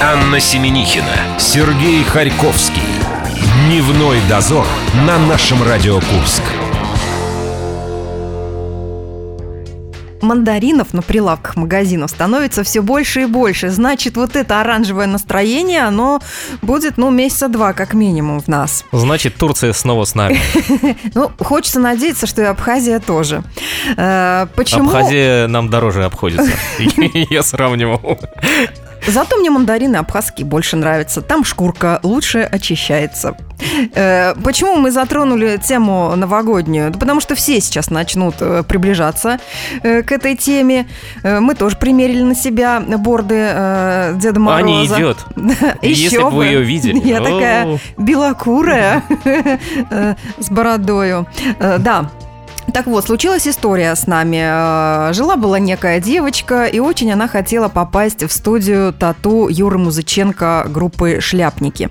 Анна Семенихина, Сергей Харьковский. Дневной дозор на нашем Радио Курск. мандаринов на прилавках магазинов становится все больше и больше. Значит, вот это оранжевое настроение, оно будет, ну, месяца два как минимум в нас. Значит, Турция снова с нами. Ну, хочется надеяться, что и Абхазия тоже. Э, почему? Абхазия нам дороже обходится. Я сравнивал. Зато мне мандарины абхазские больше нравятся. Там шкурка лучше очищается. Э, почему мы затронули тему новогоднюю? Да потому что все сейчас начнут э, приближаться э, к этой теме. Мы тоже примерили на себя борды Деда Мороза. Аня идет. Если бы вы ее видели. Я такая белокурая с бородою. Да, так вот, случилась история с нами. Э, жила-была некая девочка, и очень она хотела попасть в студию тату Юры Музыченко группы «Шляпники».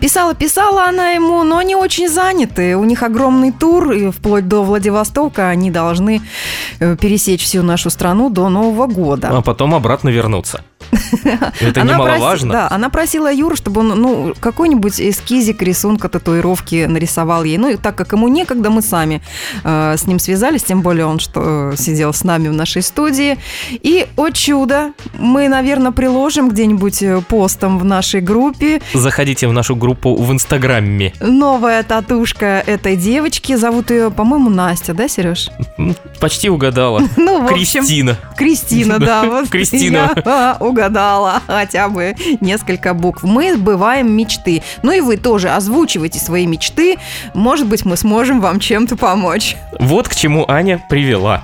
Писала-писала она ему, но они очень заняты. У них огромный тур, и вплоть до Владивостока они должны э, пересечь всю нашу страну до Нового года. А потом обратно вернуться. Это она немаловажно. Проси, да, она просила Юру, чтобы он ну, какой-нибудь эскизик рисунка татуировки нарисовал ей. Ну, и так как ему некогда, мы сами э, с ним связались, тем более он что э, сидел с нами в нашей студии. И, о чудо, мы, наверное, приложим где-нибудь э, постом в нашей группе. Заходите в нашу группу в Инстаграме. Новая татушка этой девочки. Зовут ее, по-моему, Настя, да, Сереж? Почти угадала. Ну, в общем, Кристина. Кристина, да. Вот Кристина. Я угадала хотя бы несколько букв. Мы сбываем мечты. Ну и вы тоже озвучивайте свои мечты. Может быть, мы сможем вам чем-то помочь. Вот к чему Аня привела.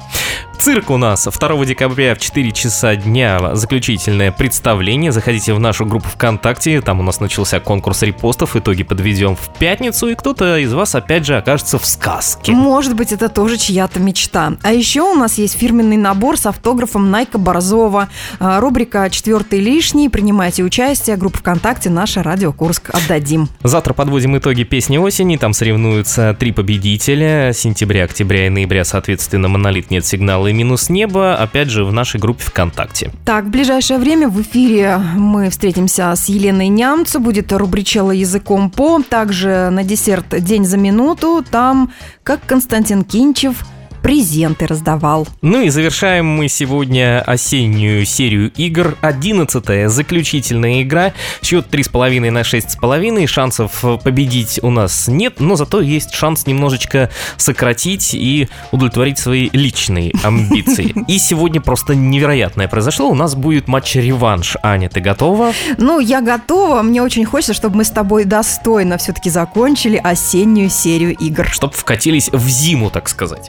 Цирк у нас 2 декабря в 4 часа дня заключительное представление. Заходите в нашу группу ВКонтакте, там у нас начался конкурс репостов, итоги подведем в пятницу, и кто-то из вас опять же окажется в сказке. Может быть, это тоже чья-то мечта. А еще у нас есть фирменный набор с автографом Найка Борзова. А, рубрика «Четвертый лишний». Принимайте участие. Группа ВКонтакте «Наше Радио Курск». Отдадим. Завтра подводим итоги песни осени. Там соревнуются три победителя. Сентября, октября и ноября, соответственно, «Монолит нет сигнала» минус небо, опять же, в нашей группе ВКонтакте. Так, в ближайшее время в эфире мы встретимся с Еленой Нямцу, будет рубричела языком по, также на десерт «День за минуту», там, как Константин Кинчев – презенты раздавал. Ну и завершаем мы сегодня осеннюю серию игр. Одиннадцатая заключительная игра. Счет 3,5 на 6,5. Шансов победить у нас нет, но зато есть шанс немножечко сократить и удовлетворить свои личные амбиции. И сегодня просто невероятное произошло. У нас будет матч-реванш. Аня, ты готова? Ну, я готова. Мне очень хочется, чтобы мы с тобой достойно все-таки закончили осеннюю серию игр. Чтоб вкатились в зиму, так сказать.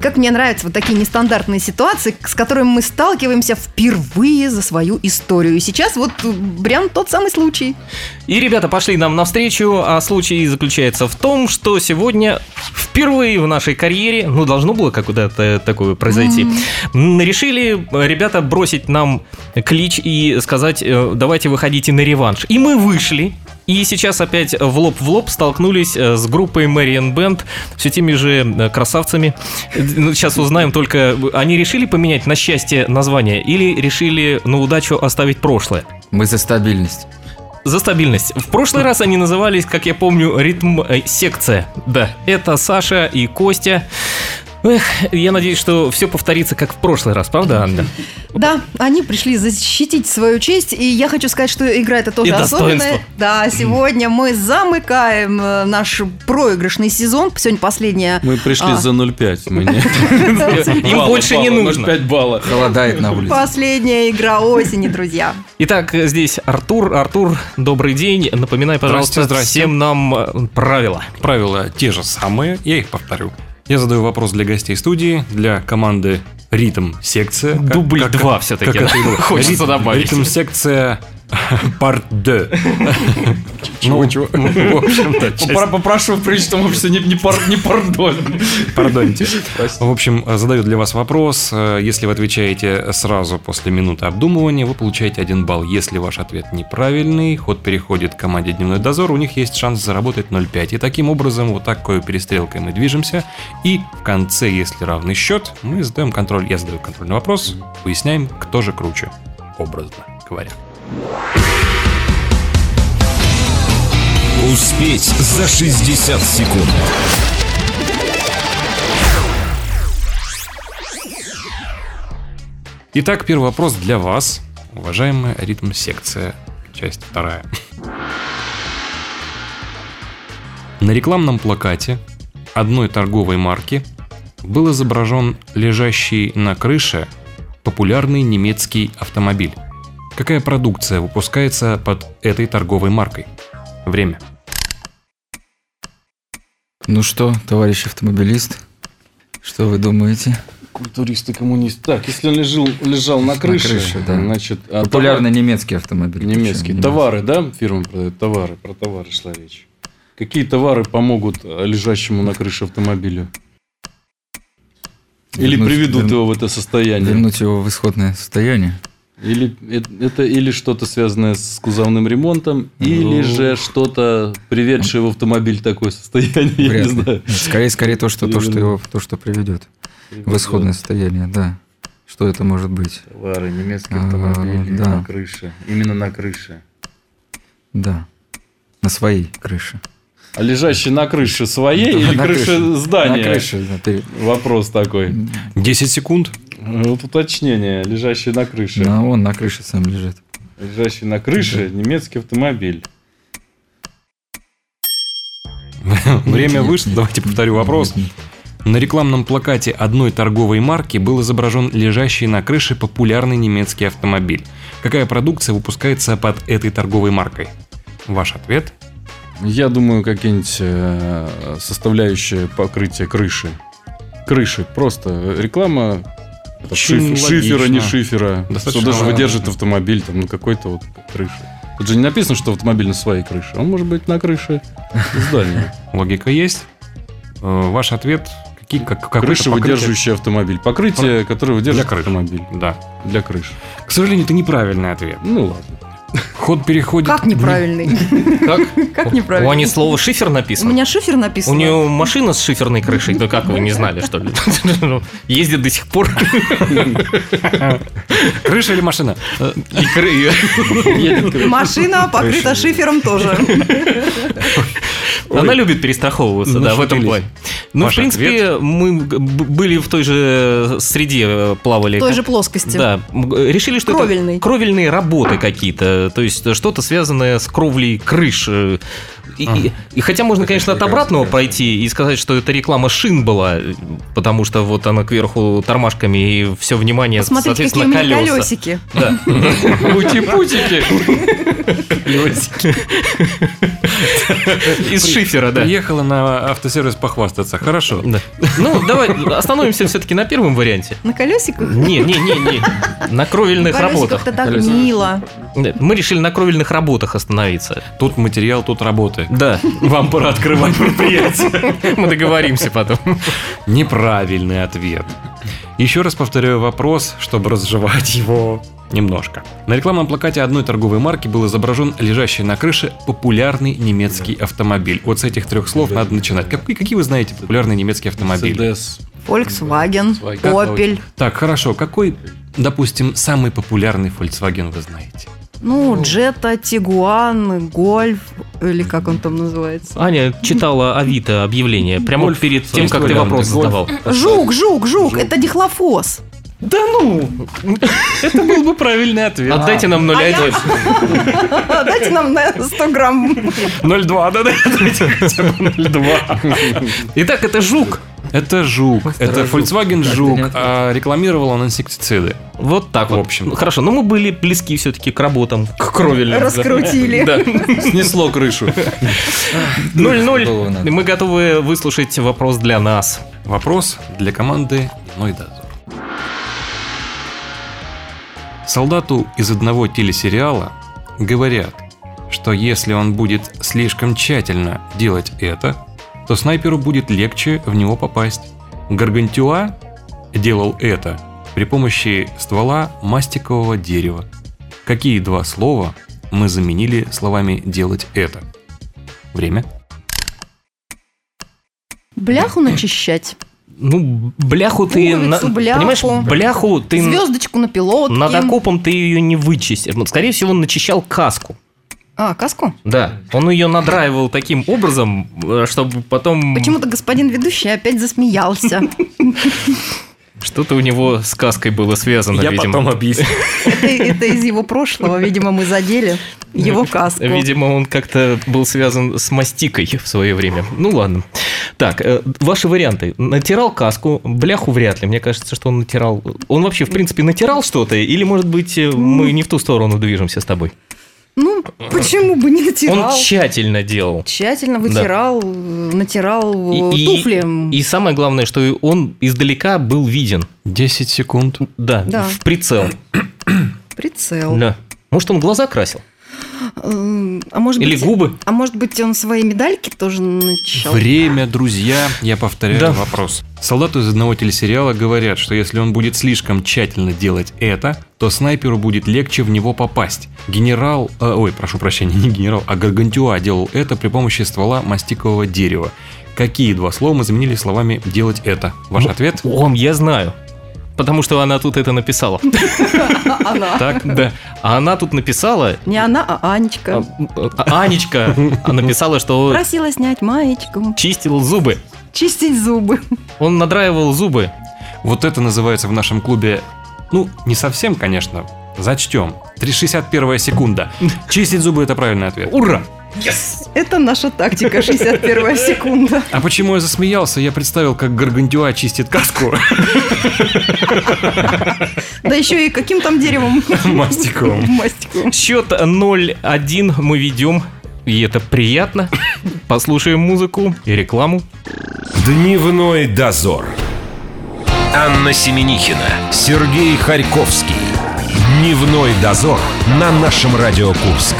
Как мне нравятся вот такие нестандартные ситуации, с которыми мы сталкиваемся впервые за свою историю. И сейчас вот прям тот самый случай. И ребята пошли нам навстречу, а случай заключается в том, что сегодня впервые в нашей карьере, ну, должно было как-то такое произойти, mm-hmm. решили ребята бросить нам клич и сказать, э, давайте выходите на реванш. И мы вышли, и сейчас опять в лоб в лоб столкнулись э, с группой Marian Band, все теми же э, красавцами. Ну, сейчас узнаем только, они решили поменять на счастье название или решили на удачу оставить прошлое? Мы за стабильность за стабильность. В прошлый раз они назывались, как я помню, ритм э, секция. Да, это Саша и Костя. Эх, я надеюсь, что все повторится, как в прошлый раз, правда, Анна? Да, они пришли защитить свою честь, и я хочу сказать, что игра это тоже и особенная. Да, сегодня мы замыкаем э, наш проигрышный сезон. Сегодня последняя... Мы пришли а... за 0,5. Им больше не нужно. 5 баллов. Холодает на улице. Последняя игра осени, друзья. Итак, здесь Артур. Артур, добрый день. Напоминай, пожалуйста, всем нам э, правила. Правила те же самые, я их повторю. Я задаю вопрос для гостей студии, для команды Ритм секция. Дубль 2 все-таки. Хочется добавить. Ритм секция Part 2. Ну, в общем-то, часть- Попро- Попрошу в приличном обществе не, не, пар- не пардон. Пардоньте. В общем, задаю для вас вопрос. Э, Если вы отвечаете сразу после минуты обдумывания, вы получаете один балл. Если ваш ответ неправильный, ход переходит к команде «Дневной дозор», у них есть шанс заработать 0,5. И таким образом, вот такой перестрелкой мы движемся. И в конце, если равный счет, мы задаем контроль. Я задаю контрольный вопрос, выясняем, кто же круче, образно говоря. Успеть за 60 секунд. Итак, первый вопрос для вас, уважаемая ритм-секция, часть вторая. На рекламном плакате одной торговой марки был изображен лежащий на крыше популярный немецкий автомобиль. Какая продукция выпускается под этой торговой маркой? Время. Ну что, товарищ автомобилист, что вы думаете? Культурист и коммунист. Так, если он лежал, лежал на крыше, крыше, да. значит... а Популярный немецкий автомобиль. товар- немецкий. причем, Товары, да? Фирма продает товары. Про товары шла речь. Какие товары помогут э, лежащему на крыше автомобилю? Или Вернуть- приведут вернуть- его в это состояние? Вернуть его в исходное состояние. Или э- это или что-то связанное с кузовным ремонтом, или Ну. же что-то приведшее в автомобиль такое состояние, я не знаю. Скорее, скорее то, что то, что его, то, что приведет в исходное состояние, да. Что это может быть? Товары, немецкие А, автомобили да. на крыше. Именно на крыше. Да. На своей крыше. А лежащий на крыше своей Да, или на крыше крыше. здания? На крыше. Вопрос такой. 10 секунд. Вот уточнение. Лежащий на крыше. Ну, он на крыше сам лежит. Лежащий на крыше немецкий автомобиль. Время вышло. Давайте повторю вопрос. На рекламном плакате одной торговой марки был изображен лежащий на крыше популярный немецкий автомобиль. Какая продукция выпускается под этой торговой маркой? Ваш ответ? Я думаю, какие-нибудь э, составляющие покрытия крыши. Крыши. Просто реклама шиф- шифера, не шифера. Достаточно что даже выдержит автомобиль там на какой-то вот крыше. Тут же не написано, что автомобиль на своей крыше. Он может быть на крыше здания. Логика есть. Э, Ваш ответ? Какие, как, Крыша, выдерживающий автомобиль. Покрытие, которое выдерживает автомобиль. Да. Для крыши. К сожалению, это неправильный ответ. Ну ладно. Ход переходит... Как неправильный? Как? Как У неправильный? Ани слово шифер У написано. меня шифер У написан. нее машина с шиферной крышей, да как вы не знали, что ли? Ну, Ездит до сих пор. Крыша или машина? Машина покрыта шифером тоже. Она любит перестраховываться, да, в этом плане. Ну, в принципе, мы были в той же среде, э, плавали. В той же плоскости. Да, э, решили, что это кровельные работы какие-то, то есть что-то связанное с кровлей крыш. И, и- и хотя можно, конечно, от обратного пройти и сказать, что это реклама шин была, потому что вот она кверху тормашками и все внимание, Посмотрите, какие соответственно, меня колеса. колесики. Да. Пути-путики. Из шифера, да. Приехала на автосервис похвастаться. Хорошо. Ну, давай остановимся все-таки на первом варианте. На колесиках? Не, не, не, не. На кровельных работах. Колесиках-то так мило. Мы решили на кровельных работах остановиться. Тут материал, тут работы. Да, вам пора открывать предприятие. Мы договоримся потом. Неправильный ответ. Еще раз повторяю вопрос, чтобы разжевать его немножко. На рекламном плакате одной торговой марки был изображен лежащий на крыше популярный немецкий автомобиль. Вот с этих трех слов надо начинать. Какие, какие вы знаете популярные немецкие автомобили? Мерседес. Volkswagen, Volkswagen. Opel. Так, хорошо. Какой, допустим, самый популярный Volkswagen вы знаете? Ну, Джета, Тигуан, Гольф, или как он там называется. Аня читала Авито объявление прямо Гольф перед тем, как ты вопрос Гольф. задавал. Жук, жук, жук, это дихлофос. Да ну! Это был бы правильный ответ. Отдайте нам 0,1. Дайте нам на 100 грамм. 0,2, да-да. 0,2. Итак, это жук. Это жук. Это. Volkswagen жук. а рекламировал он инсектициды. Вот так В вот. общем. Ну, Хорошо, но мы были близки все-таки к работам, к кровельным. Раскрутили. Да. Снесло крышу. 0-0. Голову надо. Мы готовы выслушать вопрос для нас. Вопрос для команды «Дневной дозор». Солдату из одного телесериала говорят, что если он будет слишком тщательно делать это, то снайперу будет легче в него попасть. Гаргантюа делал это при помощи ствола мастикового дерева. Какие два слова мы заменили словами «делать это»? Время. Бляху начищать. Ну, бляху ты... Пуговицу, бляху. Понимаешь, бляху ты... Звездочку на пилотке. Над окопом ты ее не вычистишь. Ну, Скорее всего, он начищал каску. А, каску? Да. Он ее надраивал таким образом, э, чтобы потом... Почему-то господин ведущий опять засмеялся. Что-то у него с каской было связано, Я видимо. потом объясню. Это, это из его прошлого, видимо, мы задели его каску. Видимо, он как-то был связан с мастикой в свое время. Ну ладно. Так, э, ваши варианты. Натирал каску, бляху вряд ли. Мне кажется, что он натирал... Он вообще, в принципе, натирал что-то? Или, может быть, э, мы не в ту сторону движемся с тобой? Ну, почему бы не натирал? Он тщательно делал. Тщательно вытирал, натирал И- и- туфли. И самое главное, что и он издалека был виден. 10 секунд. Да, Да. в прицел. Прицел. Да. Может, он глаза красил? А может Или быть, губы? А может быть, он свои медальки тоже начал? Время, друзья, я повторяю Да. вопрос. Солдату из одного телесериала говорят, что если он будет слишком тщательно делать это, то снайперу будет легче в него попасть. Генерал, э, ой, прошу прощения, не генерал, а Гаргантюа делал это при помощи ствола мастикового дерева. Какие два слова мы заменили словами «делать это»? Ваш Ну, ответ? Ом, я знаю. Потому что она тут это написала. Она. Так, да. А она тут написала... Не она, а Анечка. а, а, Анечка написала, что Просила снять маечку, чистил зубы. чистить зубы. Он надраивал зубы. Вот это называется в нашем клубе, ну, не совсем, конечно, зачтем. 361 секунда. Чистить зубы – это правильный ответ. Ура! Это наша тактика, 61 секунда. А почему я засмеялся? Я представил, как Гаргантюа чистит каску Да еще и каким там деревом? мастиковым. Мастику. Счет 0-1 мы ведем. И это приятно. Послушаем музыку и рекламу. Дневной дозор. Анна Семенихина, Сергей Харьковский. Дневной дозор на нашем Радио Курск.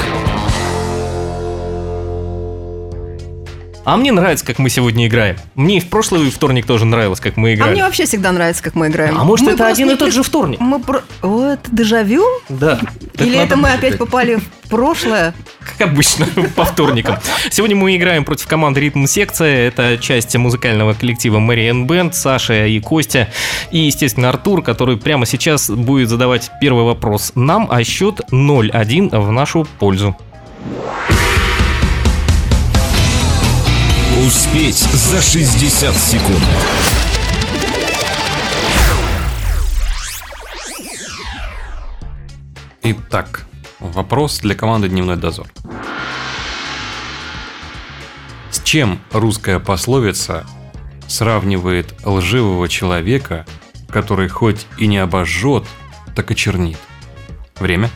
А мне нравится, как мы сегодня играем. Мне и в прошлый вторник тоже нравилось, как мы А играли. мне вообще всегда нравится, как мы играем. А может, Мы это один и тот пред- же вторник? Мы про... О, это дежавю? Да. Или это мы опять попали в прошлое? Как обычно, по вторникам. Сегодня мы играем против команды Ритм Секция. Это часть музыкального коллектива Мэриэн Бенд, Саша и Костя. И, естественно, Артур, который прямо сейчас будет задавать первый вопрос нам, а счет 0-1 в нашу пользу. Успеть за 60 секунд. Итак, вопрос для команды «Дневной дозор». С чем русская пословица сравнивает лживого человека, который хоть и не обожжет, так и чернит? Время?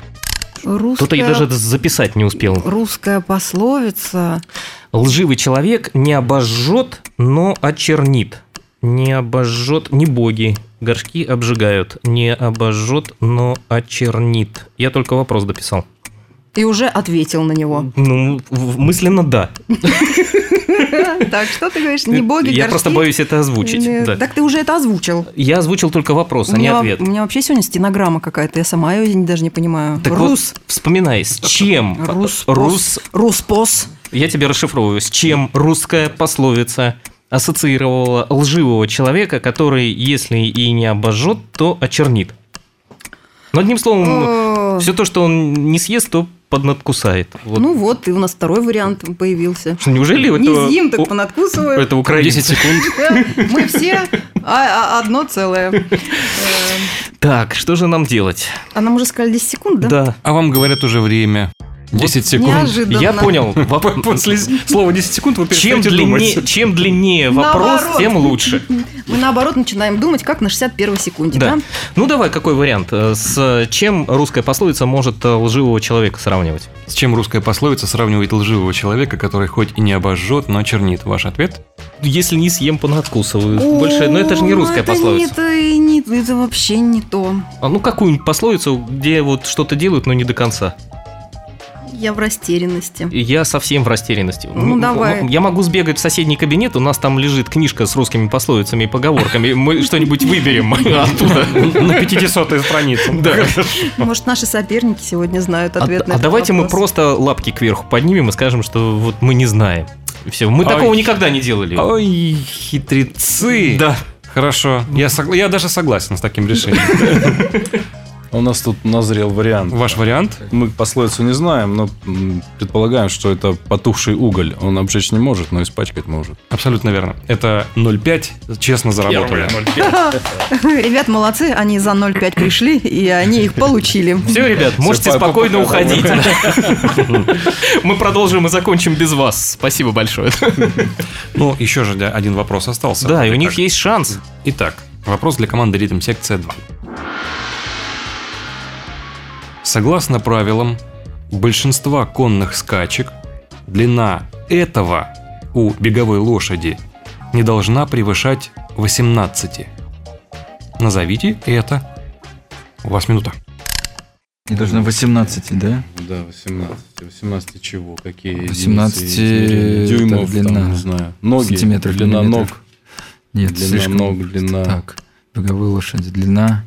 Русская... Кто-то и даже записать не успел. Русская пословица. Лживый человек не обожжет, но очернит. Не обожжет, не боги. Горшки обжигают. Не обожжет, но очернит. Я только вопрос дописал. И уже ответил на него. Ну, мысленно да. Так, что ты говоришь? Не боги, Я просто боюсь это озвучить. Э. Так ты уже это озвучил. Я озвучил только вопрос, а не ответ. у меня вообще сегодня стенограмма какая-то, я сама ее даже не понимаю. Рус. вспоминай, с чем Рус. Рус... Руспос. Я тебе расшифровываю, с чем русская пословица ассоциировала лживого человека, который, если и не обожжет, то очернит. Но одним словом, все то, что он не съест, то поднадкусает. Вот. Ну вот, и у нас второй вариант появился. Что, Неужели Не это, съем, так понадкусываю. это украинцы? 10 секунд. Мы все а- а- одно целое. Так, что же нам делать? А нам уже сказали 10 секунд, да? Да. А вам говорят уже время. 10 секунд. Неожиданно. Я понял. После слова 10 секунд вы Чем перестаете длиннее, думать. чем длиннее вопрос, Наоборот. тем лучше. Мы наоборот начинаем думать, как на 61 секунде, Да. да? Ну давай, какой вариант? Э, С чем русская пословица может э, лживого человека сравнивать? С чем русская пословица сравнивает лживого человека, который хоть и не обожжет, но чернит? Ваш ответ? Если не съем, понадкусываю. Больше, но это же не О, русская это пословица. Не, это, и не, это вообще не то. А ну какую-нибудь пословицу, где вот что-то делают, но не до конца. Я в растерянности. Я совсем в растерянности. Ну, М- давай. м- Я могу сбегать в соседний кабинет, у нас там лежит книжка с русскими пословицами и поговорками. Мы что-нибудь выберем оттуда. На 500 странице. Да. Может, наши соперники сегодня знают А, ответ на а давайте мы просто лапки кверху поднимем и скажем, что вот мы не знаем. Все, мы такого никогда не делали. Ой, хитрецы. Да. Хорошо. Я, согла- я даже согласен с таким решением. У нас тут назрел вариант. Ваш вариант? Мы пословицу не знаем, но предполагаем, что это потухший уголь. Он обжечь не может, но испачкать может. Абсолютно верно. Это 0,5. Честно заработали. Ребят, молодцы, они за 0,5 пришли, и они их получили. Все, ребят, можете по- спокойно по- уходить. Мы продолжим и закончим без вас. Спасибо большое. Ну, еще же один вопрос остался. Да, и у них есть шанс. Итак, вопрос для команды Ритм секция 2. Согласно правилам большинства конных скачек, длина этого у беговой лошади не должна превышать 18. Назовите это. У вас минута. И должно 18, да? Да, 18. 18 чего? Какие 18 единицы измерения? это дюймов, длина. там, не знаю. Ноги, Сантиметров, длина миллиметров. ног. Нет, Длина слишком... ног, длина- Так, беговой лошади, длина...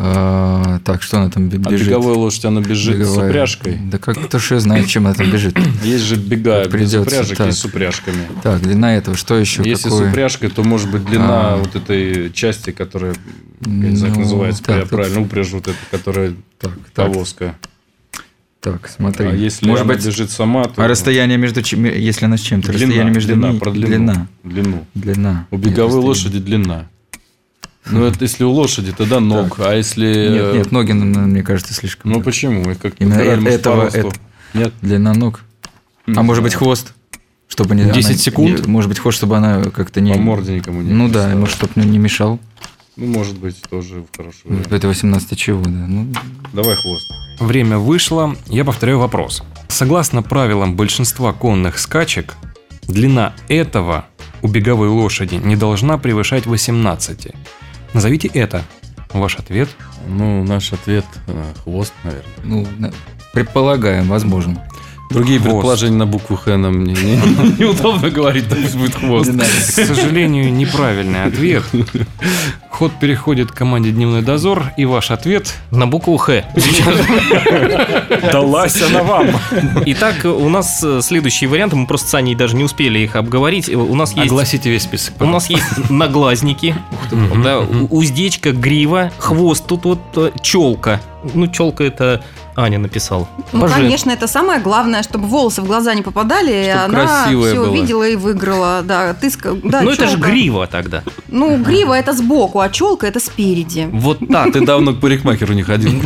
А, так, что она там бе- А бежит? беговая лошадь, она бежит с Беговая. упряжкой. Да как кто ж ее знает, чем она там бежит? Есть же бега без Придется, упряжек, так. есть с упряжками. Так, длина этого, что еще? Если какое? с упряжкой, то может быть длина А. вот этой части, которая, я не знаю, как Ну, называется так, тут- правильно, упряжь вот эта, которая Так, повозка. так, смотри. А если Может она быть, бежит сама, то... а расстояние между чем, если она с чем-то, длина, расстояние между длина, длину. длина, Длину. длина. У беговой лошади длина. Ну, это если у лошади, тогда ног. А если... Нет, нет, ноги, ну, ну, мне кажется, слишком. Ну, почему? Их как Именно этого- это- Нет? Длина ног. Не А может быть знаю. хвост? Чтобы не... 10 она- секунд? не- может быть хвост, чтобы она как-то не... По морде никому не Ну да, может, чтобы не мешал. Ну, может быть, тоже хорошо. Вот Это 18 чего, да. Ну, Давай хвост. Время вышло. Я повторяю вопрос. Согласно правилам большинства конных скачек, длина этого у беговой лошади не должна превышать 18. Назовите это. Ваш ответ. Ну, наш ответ э, хвост, наверное. ну, предполагаем, возможно. Другие Хвост. предположения на букву Х нам не- не- неудобно говорить, да пусть будет хвост. К сожалению, неправильный ответ. Ход переходит к команде Дневной дозор, и ваш ответ На букву Х. далась она вам. Итак, у нас э, следующие варианты. Мы просто с Аней даже не успели их обговорить. Э, У нас есть... Огласите весь список. У нас есть наглазники, уздечка, грива, хвост, тут вот челка. Ну, челка это Аня написал. Ну, Боже. конечно, это самое главное, чтобы волосы в глаза не попадали, и Чтоб она все была. увидела и выиграла. Да, ты да, Ну, это же грива тогда. Ну, грива это сбоку, а челка это спереди. Вот так. Ты давно к парикмахеру не ходил.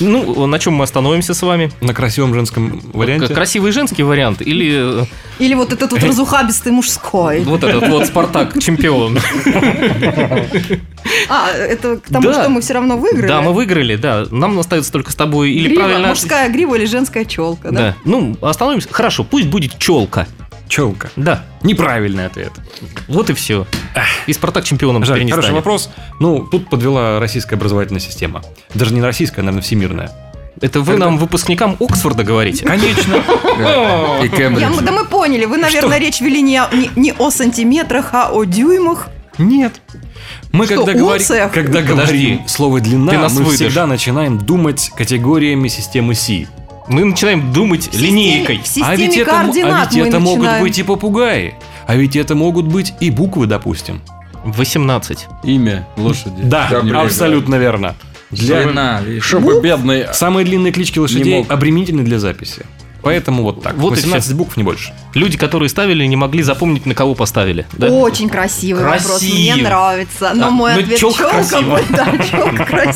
Ну, на чем мы остановимся с вами? На красивом женском варианте. Красивый женский вариант или э, Или вот этот вот разухабистый мужской. вот этот вот Спартак чемпион? А, это к тому, Да. что мы все равно выиграли? Да, мы выиграли, да. Нам остается только с тобой или Грива, правильно... мужская грива или женская челка, да? Да. Ну, остановимся. Хорошо, пусть будет челка. Челка. Да. Неправильный ответ. Вот и все. И Спартак чемпионом Жаль, не хороший станет. вопрос. Ну, тут подвела российская образовательная система. Даже не российская, а, наверное, всемирная. Это вы нам, выпускникам Оксфорда, говорите? Конечно. И Я- Кембридж. да мы поняли, вы, наверное, речь вели не о сантиметрах, а о дюймах. Нет. Мы Что, когда, говори- когда Подожди. говорим слово длина, Ты нас мы выдашь. всегда начинаем думать категориями системы Си. Мы начинаем думать В системе- линейкой. В системе а ведь это, координат а ведь мы это могут быть и попугаи. А ведь это могут быть и буквы, допустим. 18. Имя лошади. Да, Да, блин, абсолютно верно. Для... Длина. Чтобы бедный... Самые длинные клички лошадей обременительны для записи. Поэтому вот так. Вот и 18 букв, не больше. Люди, которые ставили, не могли запомнить, на кого поставили. Да? Очень красивый вопрос, Красивый. мне нравится. Но Да, мой ну, ответ челка красивая. будет, да, челка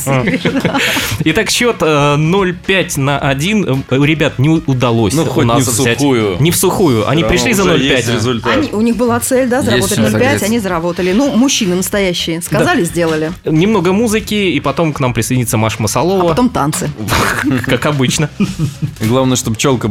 да. Итак, счет э, 0,5 на 1. Э, Ребят, не удалось Ну, у хоть нас не в взять. сухую. Не в сухую. Они Да, пришли за уже есть 0,5. результат. Они, у них была цель, да, заработать Есть 0,5, согласен. они заработали. Ну, мужчины настоящие. Сказали, сделали. Немного музыки, и потом к нам присоединится Маша А Масалова. потом танцы. Как обычно. И Главное, чтобы челка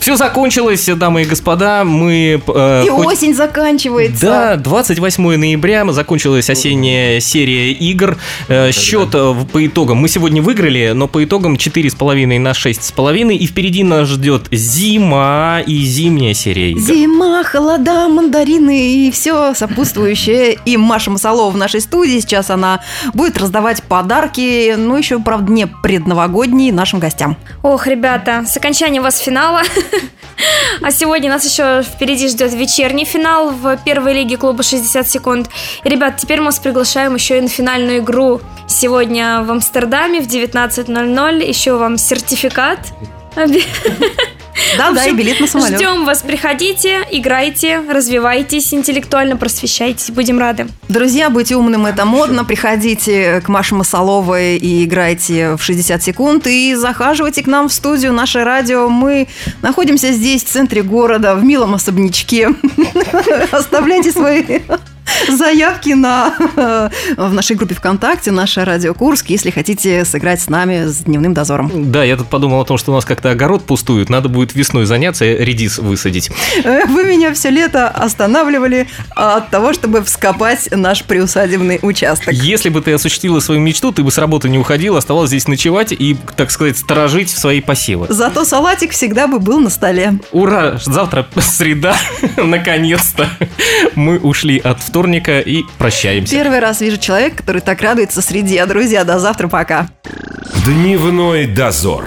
Все закончилось, дамы и господа. Мы... э, И хоть- осень заканчивается. Да, 28 ноября закончилась осенняя серия игр. Э, Счет э, по итогам. Мы сегодня выиграли, но по итогам 4,5 на 6,5. И впереди нас ждет зима и зимняя серия игр. Зима, холода, мандарины и все сопутствующее. И Маша Масалова в нашей студии. Сейчас она будет раздавать подарки, ну еще, правда, не предновогодние нашим гостям. Ох, ребята, с окончанием вас финала. А сегодня нас еще впереди ждет вечерний финал в первой лиге клуба 60 секунд. И, ребят, теперь мы вас приглашаем еще и на финальную игру. Сегодня в Амстердаме в 19.00. Еще вам сертификат. Да, да, и билет на самолет. Ждем вас, приходите, играйте, развивайтесь, интеллектуально просвещайтесь. Будем рады. Друзья, быть умным это модно. Приходите к Маше Масаловой и играйте в 60 секунд. И захаживайте к нам в студию наше радио. Мы находимся здесь, в центре города, в милом особнячке. Оставляйте свои заявки на, в нашей группе ВКонтакте, наше радио Курск, если хотите сыграть с нами с дневным дозором. Да, я тут подумал о том, что у нас как-то огород пустует. Надо будет весной заняться, редис высадить. Э, Вы меня все лето останавливали от того, чтобы вскопать наш приусадебный участок. Если бы ты осуществила свою мечту, ты бы с работы не уходил, оставалась здесь ночевать и, так сказать, сторожить свои посевы. Зато салатик всегда бы был на столе. Ура! Завтра среда, наконец-то. Мы ушли от вторника и прощаемся. Первый раз вижу человека, который так радуется среде. Друзья, до завтра, пока. Дневной дозор.